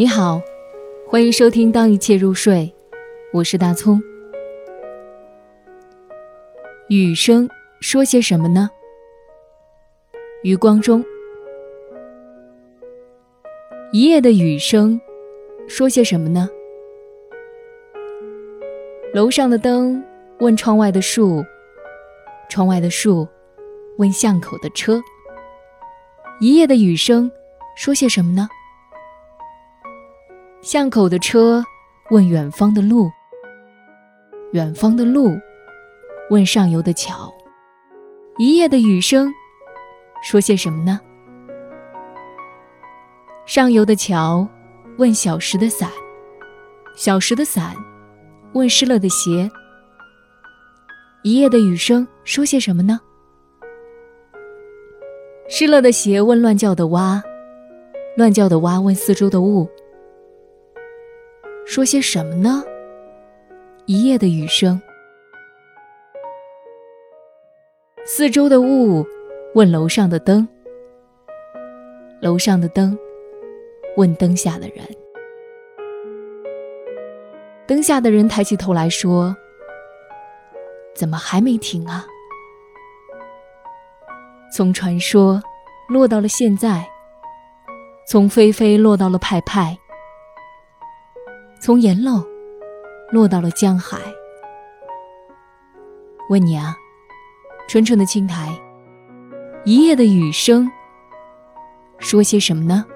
你好，欢迎收听《当一切入睡》，我是大葱。雨声说些什么呢？余光中，一夜的雨声说些什么呢？楼上的灯问窗外的树，窗外的树问巷口的车。一夜的雨声说些什么呢？巷口的车问远方的路，远方的路问上游的桥。一夜的雨声说些什么呢？上游的桥问小时的伞，小时的伞问湿了的鞋。一夜的雨声说些什么呢？湿了的鞋问乱叫的蛙，乱叫的蛙问四周的雾。说些什么呢？一夜的雨声，四周的雾问楼上的灯，楼上的灯问灯下的人，灯下的人抬起头来说：“怎么还没停啊？”从传说落到了现在，从菲菲落到了派派。从岩漏落到了江海。问你啊，纯纯的青苔，一夜的雨声，说些什么呢？